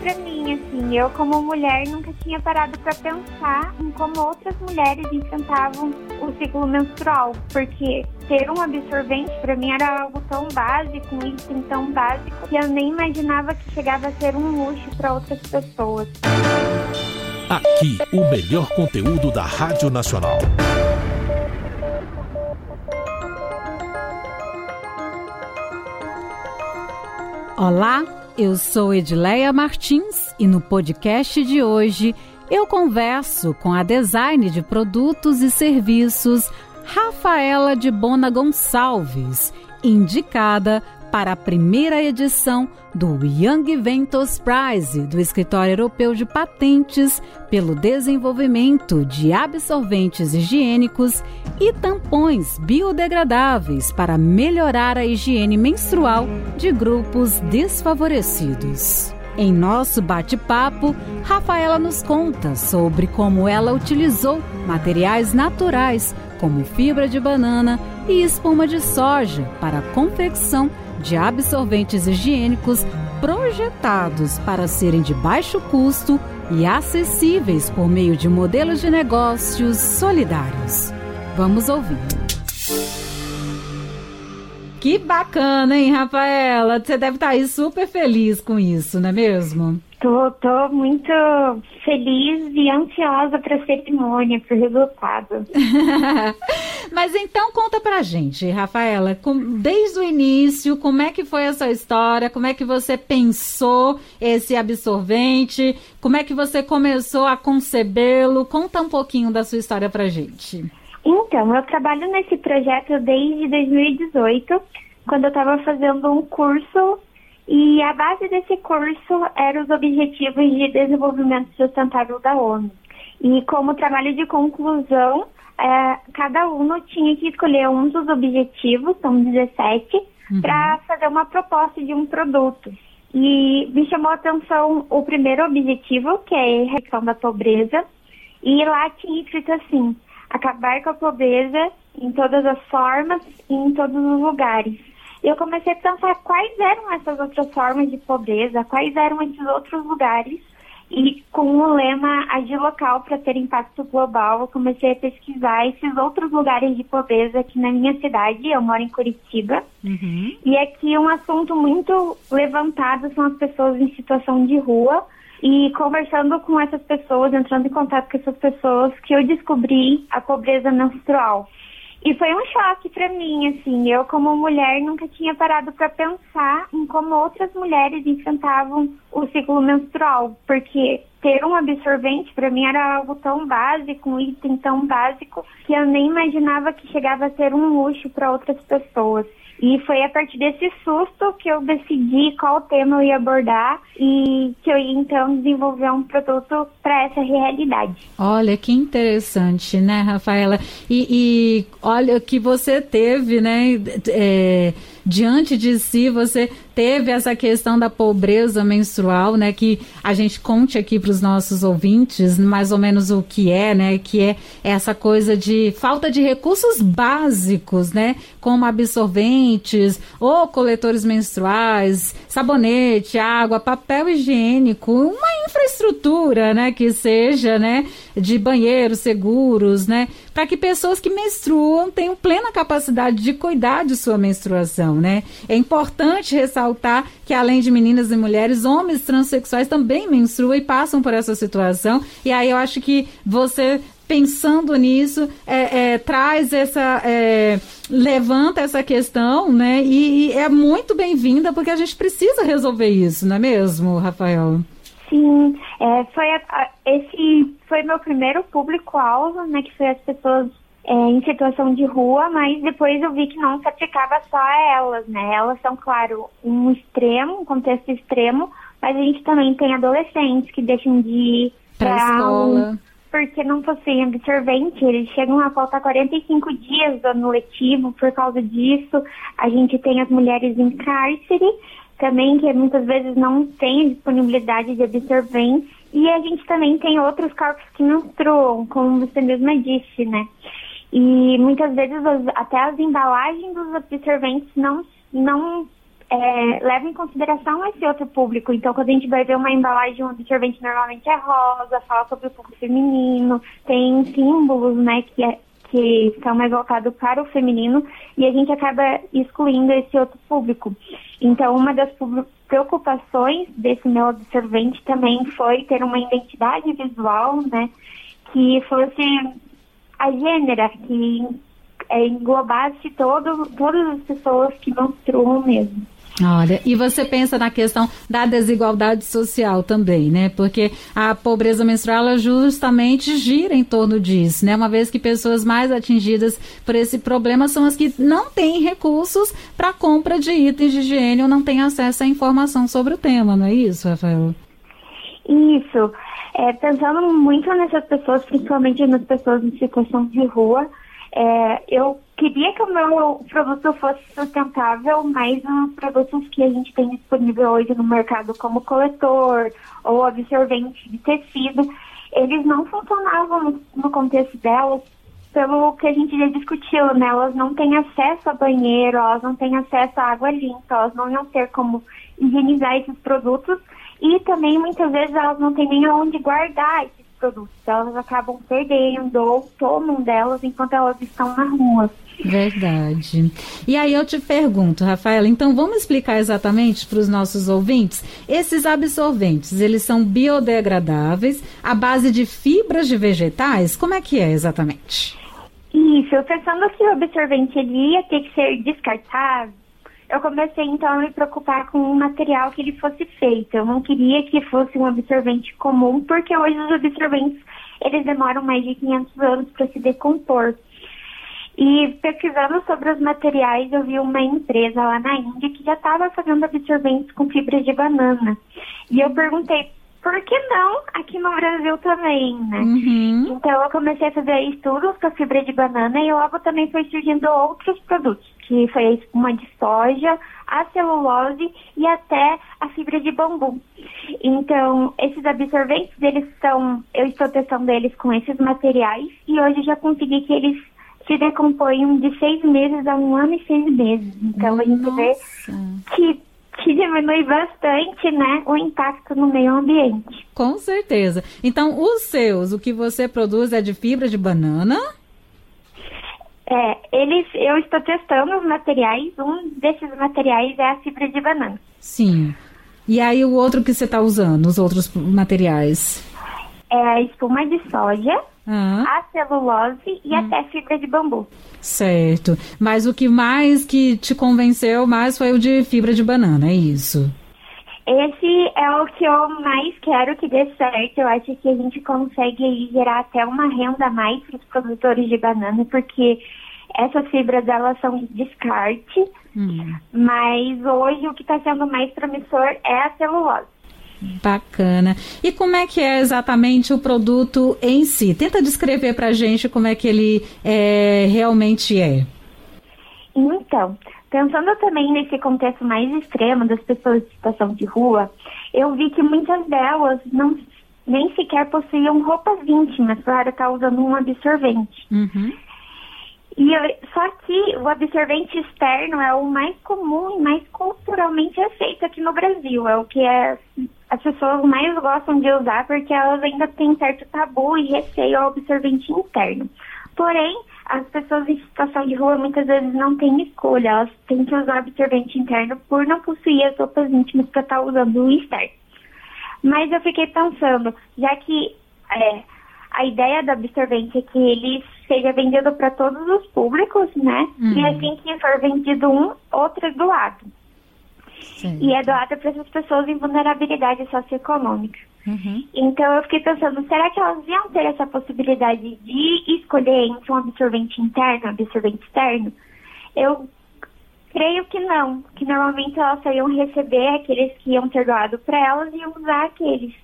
para mim, assim. Eu, como mulher, nunca tinha parado para pensar em como outras mulheres enfrentavam o ciclo menstrual, porque ter um absorvente para mim era algo tão básico, um item tão básico, que eu nem imaginava que chegava a ser um luxo para outras pessoas. Aqui, o melhor conteúdo da Rádio Nacional. Olá, eu sou Edileia Martins e no podcast de hoje eu converso com a design de produtos e serviços Rafaela de Bona Gonçalves, indicada para a primeira edição do Young Ventos Prize do Escritório Europeu de Patentes pelo desenvolvimento de absorventes higiênicos e tampões biodegradáveis para melhorar a higiene menstrual de grupos desfavorecidos. Em nosso bate-papo, Rafaela nos conta sobre como ela utilizou materiais naturais como fibra de banana e espuma de soja para a confecção de absorventes higiênicos projetados para serem de baixo custo e acessíveis por meio de modelos de negócios solidários. Vamos ouvir. Que bacana, hein, Rafaela? Você deve estar aí super feliz com isso, não é mesmo? Tô, tô muito feliz e ansiosa para a cerimônia, para o resultado. Mas então conta pra gente, Rafaela, com, desde o início, como é que foi essa história? Como é que você pensou esse absorvente? Como é que você começou a concebê-lo? Conta um pouquinho da sua história pra gente. Então, eu trabalho nesse projeto desde 2018, quando eu estava fazendo um curso e a base desse curso eram os Objetivos de Desenvolvimento Sustentável da ONU. E como trabalho de conclusão, é, cada aluno tinha que escolher um dos objetivos, são 17, uhum. para fazer uma proposta de um produto. E me chamou a atenção o primeiro objetivo, que é a redução da pobreza, e lá tinha escrito assim, acabar com a pobreza em todas as formas e em todos os lugares. Eu comecei a pensar quais eram essas outras formas de pobreza, quais eram esses outros lugares. E com o lema Agir Local para ter impacto global, eu comecei a pesquisar esses outros lugares de pobreza aqui na minha cidade. Eu moro em Curitiba. Uhum. E aqui um assunto muito levantado são as pessoas em situação de rua e conversando com essas pessoas, entrando em contato com essas pessoas, que eu descobri a pobreza menstrual. E foi um choque para mim, assim. Eu, como mulher, nunca tinha parado para pensar em como outras mulheres enfrentavam o ciclo menstrual, porque ter um absorvente para mim era algo tão básico, um item tão básico, que eu nem imaginava que chegava a ser um luxo para outras pessoas. E foi a partir desse susto que eu decidi qual tema eu ia abordar e que eu ia então desenvolver um produto para essa realidade. Olha que interessante, né, Rafaela? E, e olha que você teve, né? É, diante de si, você teve essa questão da pobreza menstrual, né? Que a gente conte aqui para os nossos ouvintes mais ou menos o que é, né? Que é essa coisa de falta de recursos básicos, né? Como absorventes ou coletores menstruais, sabonete, água, papel higiênico, uma infraestrutura, né? Que seja, né? De banheiros seguros, né? Para que pessoas que menstruam tenham plena capacidade de cuidar de sua menstruação, né? É importante ressaltar que, além de meninas e mulheres, homens transexuais também menstruam e passam por essa situação. E aí eu acho que você pensando nisso, é, é, traz essa. É, levanta essa questão, né? E, e é muito bem-vinda, porque a gente precisa resolver isso, não é mesmo, Rafael? Sim, é, foi a, esse foi meu primeiro público-alvo, né? Que foi as pessoas é, em situação de rua, mas depois eu vi que não se aplicava só a elas, né? Elas são, claro, um extremo, um contexto extremo, mas a gente também tem adolescentes que deixam de ir para escola. porque não possuem absorvente, eles chegam a faltar 45 dias do ano letivo por causa disso. A gente tem as mulheres em cárcere também, que muitas vezes não têm disponibilidade de absorvente. E a gente também tem outros corpos que menstruam, como você mesma disse, né? E muitas vezes as, até as embalagens dos absorventes não, não é, leva em consideração esse outro público. Então, quando a gente vai ver uma embalagem, um absorvente normalmente é rosa, fala sobre o público feminino, tem símbolos, né, que, é, que são mais voltados para o feminino, e a gente acaba excluindo esse outro público. Então, uma das preocupações desse meu absorvente também foi ter uma identidade visual, né, que fosse a gênera, que é, englobasse todo, todas as pessoas que menstruam mesmo. Olha, e você pensa na questão da desigualdade social também, né? Porque a pobreza menstrual justamente gira em torno disso, né? Uma vez que pessoas mais atingidas por esse problema são as que não têm recursos para compra de itens de higiene ou não têm acesso à informação sobre o tema, não é isso, Rafael? Isso. É, pensando muito nessas pessoas, principalmente nas pessoas em situação de rua, é, eu queria que o meu produto fosse sustentável, mas os produtos que a gente tem disponível hoje no mercado, como coletor ou absorvente de tecido, eles não funcionavam no, contexto delas, pelo que a gente já discutiu, né? Elas não têm acesso a banheiro, elas não têm acesso a água limpa, elas não iam ter como higienizar esses produtos e também muitas vezes elas não têm nem aonde guardar esses produtos. Elas acabam perdendo ou tomam delas enquanto elas estão na rua. Verdade. E aí eu te pergunto, Rafaela, então vamos explicar exatamente para os nossos ouvintes? Esses absorventes, eles são biodegradáveis, à base de fibras de vegetais? Como é que é exatamente? Isso, pensando que o absorvente ele ia ter que ser descartável, eu comecei então a me preocupar com o material que ele fosse feito. Eu não queria que fosse um absorvente comum, porque hoje os absorventes eles demoram mais de 500 anos para se decompor. E pesquisando sobre os materiais, eu vi uma empresa lá na Índia que já estava fazendo absorventes com fibras de banana. E eu perguntei, por que não aqui no Brasil também, né? Uhum. Então eu comecei a fazer estudos com a fibra de banana e logo também foi surgindo outros produtos, que foi a espuma de soja, a celulose e até a fibra de bambu. Então, esses absorventes, eles são, eu estou testando eles com esses materiais e hoje já consegui que eles se decompõem de seis meses a um ano e seis meses. Então Nossa. a gente vê que que diminui bastante, né, o impacto no meio ambiente. Com certeza. Então, os seus, o que você produz é de fibra de banana? É, eles, eu estou testando os materiais. Um desses materiais é a fibra de banana. Sim. E aí o outro que você está usando, os outros materiais? É a espuma de soja, ah. a celulose e hum. até fibra de bambu. Certo. Mas o que mais que te convenceu mais foi o de fibra de banana, é isso? Esse é o que eu mais quero que dê certo. Eu acho que a gente consegue gerar até uma renda a mais para os produtores de banana, porque essas fibras elas são de descarte, hum. mas hoje o que está sendo mais promissor é a celulose. Bacana. E como é que é exatamente o produto em si? Tenta descrever para a gente como é que ele é, realmente é. Então, pensando também nesse contexto mais extremo das pessoas de situação de rua, eu vi que muitas delas não nem sequer possuíam roupas íntimas para estar usando um absorvente. Uhum. E só que o absorvente externo é o mais comum e mais culturalmente aceito aqui no Brasil. É o que é, as pessoas mais gostam de usar porque elas ainda têm certo tabu e receio ao absorvente interno. Porém, as pessoas em situação de rua muitas vezes não têm escolha, elas têm que usar absorvente interno por não possuir as roupas íntimas para estar usando o externo. Mas eu fiquei pensando, já que é, a ideia do absorvente é que ele seja vendido para todos os públicos, né? Uhum. E assim que for vendido um, outro é doado. Sim. E é doado para essas pessoas em vulnerabilidade socioeconômica. Uhum. Então eu fiquei pensando, será que elas iam ter essa possibilidade de escolher entre um absorvente interno e um absorvente externo? Eu creio que não, que normalmente elas só iam receber aqueles que iam ter doado para elas e iam usar aqueles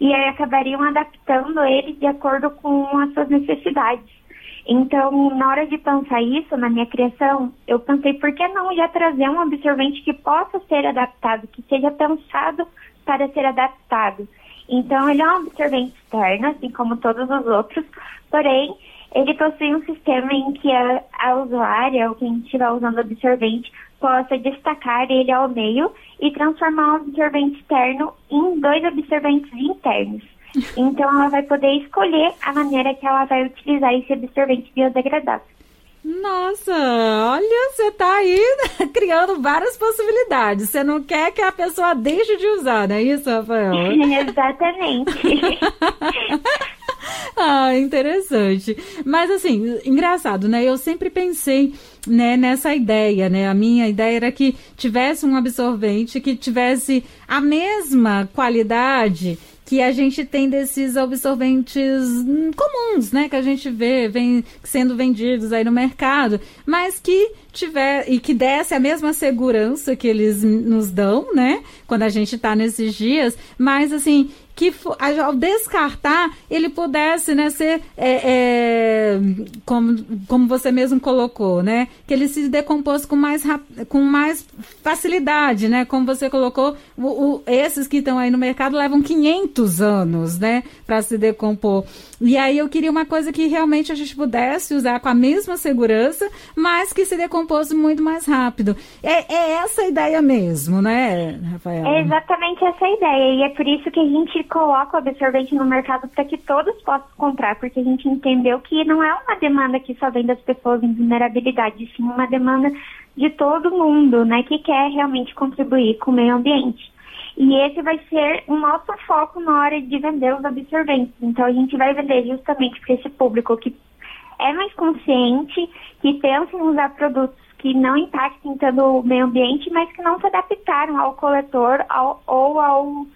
e aí acabariam adaptando ele de acordo com as suas necessidades. Então, na hora de pensar isso na minha criação, eu pensei por que não já trazer um absorvente que possa ser adaptado, que seja pensado para ser adaptado. Então, ele é um absorvente externo, assim como todos os outros, porém, ele possui um sistema em que a, a usuária, ou quem estiver usando o absorvente, possa destacar ele ao meio e transformar o absorvente externo em dois absorventes internos. Então, ela vai poder escolher a maneira que ela vai utilizar esse absorvente biodegradável. Nossa, olha, você está aí criando várias possibilidades. Você não quer que a pessoa deixe de usar, não é isso, Rafael? Exatamente. ah, interessante. Mas assim, engraçado, né? Eu sempre pensei né, nessa ideia, né? A minha ideia era que tivesse um absorvente que tivesse a mesma qualidade que a gente tem desses absorventes comuns, né, que a gente vê vem sendo vendidos aí no mercado, mas que tiver e que desse a mesma segurança que eles nos dão, né, quando a gente está nesses dias, mas assim que ao descartar ele pudesse né, ser é, é, como, como você mesmo colocou, né? Que ele se decompôs com mais, com mais facilidade, né? Como você colocou, o, o, esses que estão aí no mercado levam 500 anos, né? Para se decompor. E aí eu queria uma coisa que realmente a gente pudesse usar com a mesma segurança, mas que se decompôs muito mais rápido. É, é essa a ideia mesmo, né, Rafael? É exatamente essa a ideia. E é por isso que a gente coloca o absorvente no mercado para que todos possam comprar, porque a gente entendeu que não é uma demanda que só vem das pessoas em vulnerabilidade, sim uma demanda de todo mundo, né, que quer realmente contribuir com o meio ambiente. E esse vai ser o nosso foco na hora de vender os absorventes. Então a gente vai vender justamente para esse público que é mais consciente, que pensa em usar produtos que não impactem tanto o meio ambiente, mas que não se adaptaram ao coletor ao, ou ao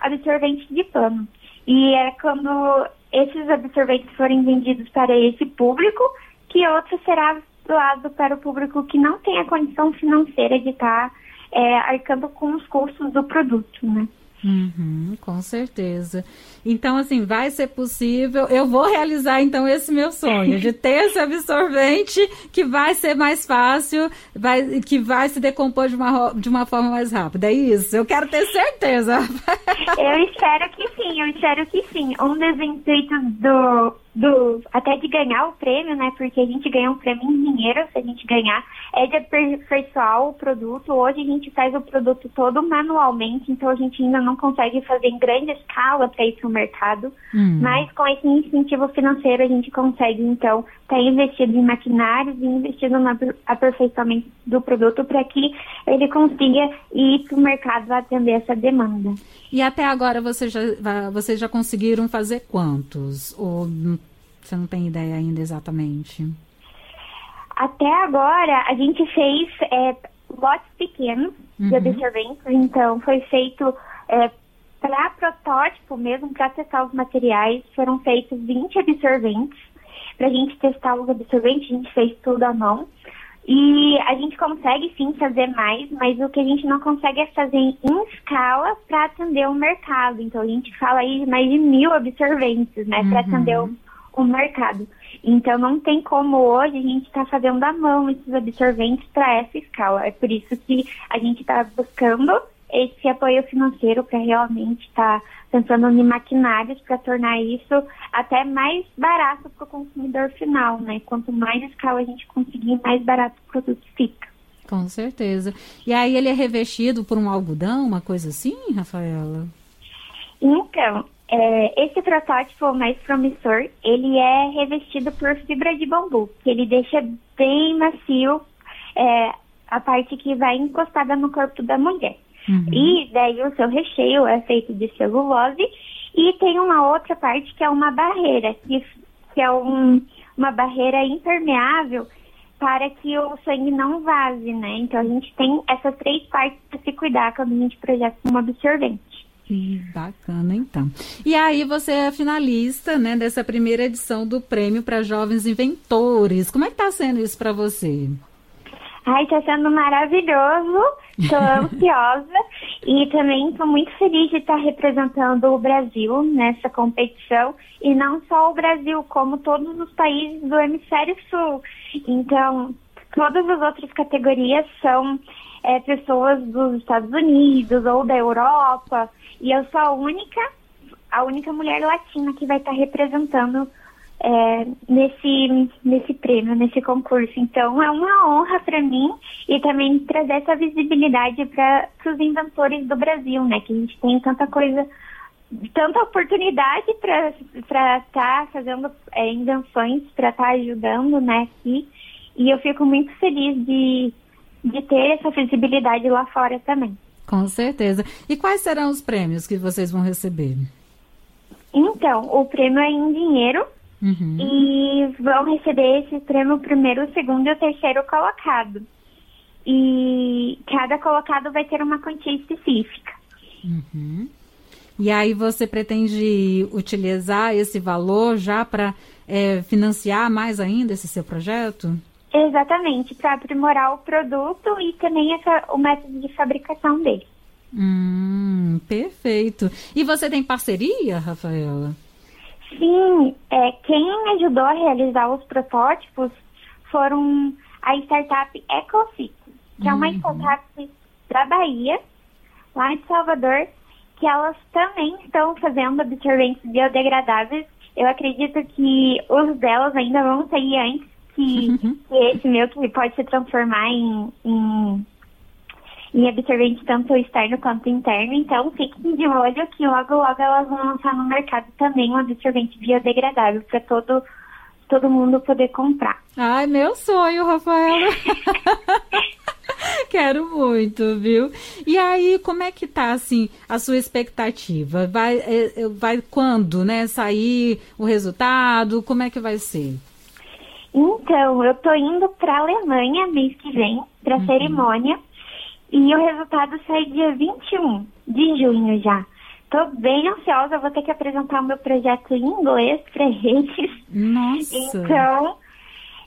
absorvente de pano. E é quando esses absorventes forem vendidos para esse público que outro será doado para o público que não tem a condição financeira de estar é, arcando com os custos do produto, né? Uhum, com certeza. Então, assim, vai ser possível. Eu vou realizar, então, esse meu sonho de ter esse absorvente que vai ser mais fácil, vai, que vai se decompor de uma, de uma forma mais rápida. É isso. Eu quero ter certeza. eu espero que sim, eu espero que sim. Um dos intuitos do, do até de ganhar o prêmio, né? Porque a gente ganha um prêmio em dinheiro se a gente ganhar, é de aperfeiçoar o produto. Hoje a gente faz o produto todo manualmente, então a gente ainda não consegue fazer em grande escala para ir para o mercado. Hum. Mas com esse incentivo financeiro a gente consegue, então, estar tá investido em maquinários e investido no aperfeiçoamento do produto para que ele consiga ir para o mercado atender essa demanda. E até agora vocês já, vocês já conseguiram fazer quantos? Ou você não tem ideia ainda exatamente? Até agora, a gente fez é, lotes pequenos uhum. de absorventes, então foi feito é, para protótipo mesmo, para testar os materiais, foram feitos 20 absorventes. Para a gente testar os absorventes, a gente fez tudo à mão. E a gente consegue sim fazer mais, mas o que a gente não consegue é fazer em escala para atender o mercado. Então a gente fala aí de mais de mil absorventes, né, uhum. para atender o o mercado. Então não tem como hoje a gente estar tá fazendo à mão esses absorventes para essa escala. É por isso que a gente está buscando esse apoio financeiro para realmente estar tá pensando em maquinários para tornar isso até mais barato para o consumidor final, né? Quanto mais escala a gente conseguir, mais barato o produto fica. Com certeza. E aí ele é revestido por um algodão, uma coisa assim, Rafaela? Então, é, esse protótipo mais promissor, ele é revestido por fibra de bambu, que ele deixa bem macio é, a parte que vai encostada no corpo da mulher. Uhum. E daí o seu recheio é feito de celulose e tem uma outra parte que é uma barreira, que, que é um, uma barreira impermeável para que o sangue não vaze, né? Então a gente tem essas três partes para se cuidar quando a gente projeta um absorvente. Que bacana, então. E aí você é finalista, né, dessa primeira edição do Prêmio para Jovens Inventores. Como é que está sendo isso para você? Ai, está sendo maravilhoso. Estou ansiosa e também estou muito feliz de estar representando o Brasil nessa competição e não só o Brasil, como todos os países do hemisfério sul. Então, todas as outras categorias são é, pessoas dos Estados Unidos ou da Europa e eu sou a única, a única mulher latina que vai estar representando é, nesse, nesse prêmio, nesse concurso. Então é uma honra para mim e também trazer essa visibilidade para os inventores do Brasil, né? Que a gente tem tanta coisa, tanta oportunidade para estar tá fazendo é, invenções, para estar tá ajudando, né? Aqui. E eu fico muito feliz de, de ter essa visibilidade lá fora também. Com certeza. E quais serão os prêmios que vocês vão receber? Então, o prêmio é em dinheiro Uhum. E vão receber esse prêmio primeiro, o segundo e o terceiro colocado. E cada colocado vai ter uma quantia específica. Uhum. E aí você pretende utilizar esse valor já para é, financiar mais ainda esse seu projeto? Exatamente, para aprimorar o produto e também essa, o método de fabricação dele. Hum, perfeito. E você tem parceria, Rafaela? Sim, é, quem ajudou a realizar os protótipos foram a startup EcoCity, que uhum. é uma uhum. startup da Bahia, lá em Salvador, que elas também estão fazendo absorventes biodegradáveis. Eu acredito que os delas ainda vão sair antes que, uhum. que esse meu, que pode se transformar em, em em absorvente tanto externo quanto interno. Então, fiquem de olho que logo, logo elas vão lançar no mercado também um absorvente biodegradável para todo, todo mundo poder comprar. Ai, meu sonho, Rafaela. Quero muito, viu? E aí, como é que tá, assim, a sua expectativa? Vai, é, é vai quando, né, sair o resultado? Como é que vai ser? Então, eu tô indo para Alemanha mês que vem, para uhum. cerimônia. E o resultado sai dia 21 de junho já. Estou bem ansiosa, vou ter que apresentar o meu projeto em inglês para eles. Nossa! Então,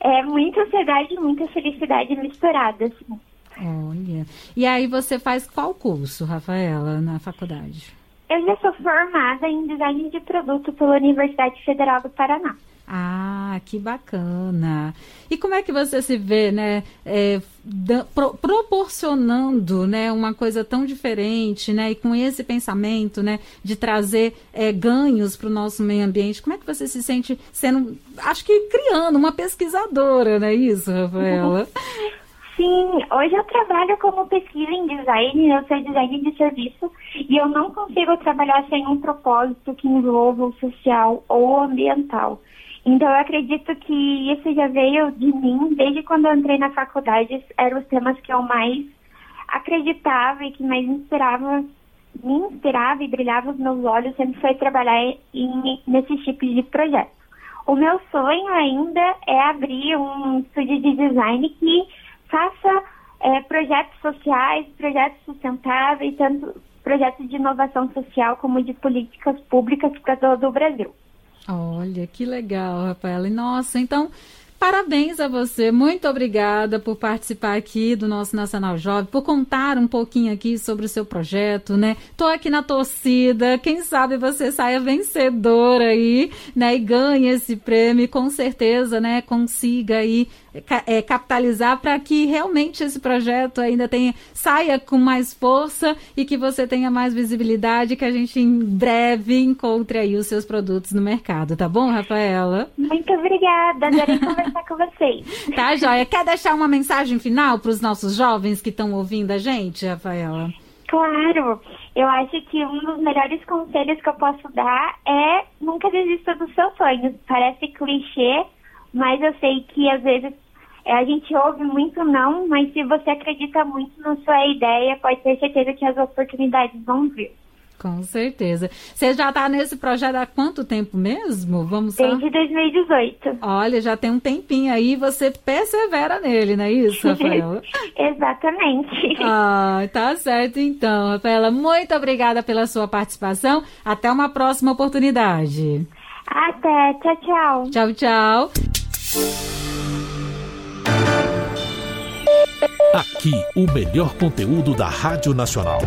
é muita ansiedade e muita felicidade misturada, assim. Olha. E aí você faz qual curso, Rafaela, na faculdade? Eu já sou formada em design de produto pela Universidade Federal do Paraná. Ah, que bacana. E como é que você se vê, né, é, da, pro, proporcionando, né, uma coisa tão diferente, né, e com esse pensamento, né, de trazer é, ganhos para o nosso meio ambiente? Como é que você se sente sendo, acho que criando uma pesquisadora, não é isso, Rafaela? Sim, hoje eu trabalho como pesquisa em design, eu sou design de serviço e eu não consigo trabalhar sem um propósito que envolva o social ou ambiental. Então, eu acredito que isso já veio de mim desde quando eu entrei na faculdade. Eram os temas que eu mais acreditava e que mais inspirava, me inspirava e brilhava os meus olhos. Sempre foi trabalhar em, nesses tipos de projetos. O meu sonho ainda é abrir um estúdio de design que faça é, projetos sociais, projetos sustentáveis, tanto projetos de inovação social como de políticas públicas para todo o Brasil. Olha, que legal, Rafaela. Nossa, então, parabéns a você. Muito obrigada por participar aqui do nosso Nacional Jovem, por contar um pouquinho aqui sobre o seu projeto, né? Tô aqui na torcida. Quem sabe você saia vencedora aí, né? E ganhe esse prêmio, com certeza, né? Consiga aí é, capitalizar para que realmente esse projeto ainda tenha, saia com mais força e que você tenha mais visibilidade, que a gente em breve encontre aí os seus produtos no mercado, tá bom, Rafaela? Muito obrigada, adorei conversar com vocês. Tá, Joia. Quer deixar uma mensagem final para os nossos jovens que estão ouvindo a gente, Rafaela? Claro, eu acho que um dos melhores conselhos que eu posso dar é nunca desista dos seus sonhos. Parece clichê, mas eu sei que às vezes é, a gente ouve muito não, mas se você acredita muito na sua ideia, pode ter certeza que as oportunidades vão vir. Com certeza. Você já está nesse projeto há quanto tempo mesmo? Vamos Desde 2018. Olha, já tem um tempinho aí, você persevera nele, não é isso, Rafaela? Exatamente. Ah, tá certo então, Rafaela. Muito obrigada pela sua participação. Até uma próxima oportunidade. Até. Tchau, tchau. Tchau, tchau. Aqui, o melhor conteúdo da Rádio Nacional.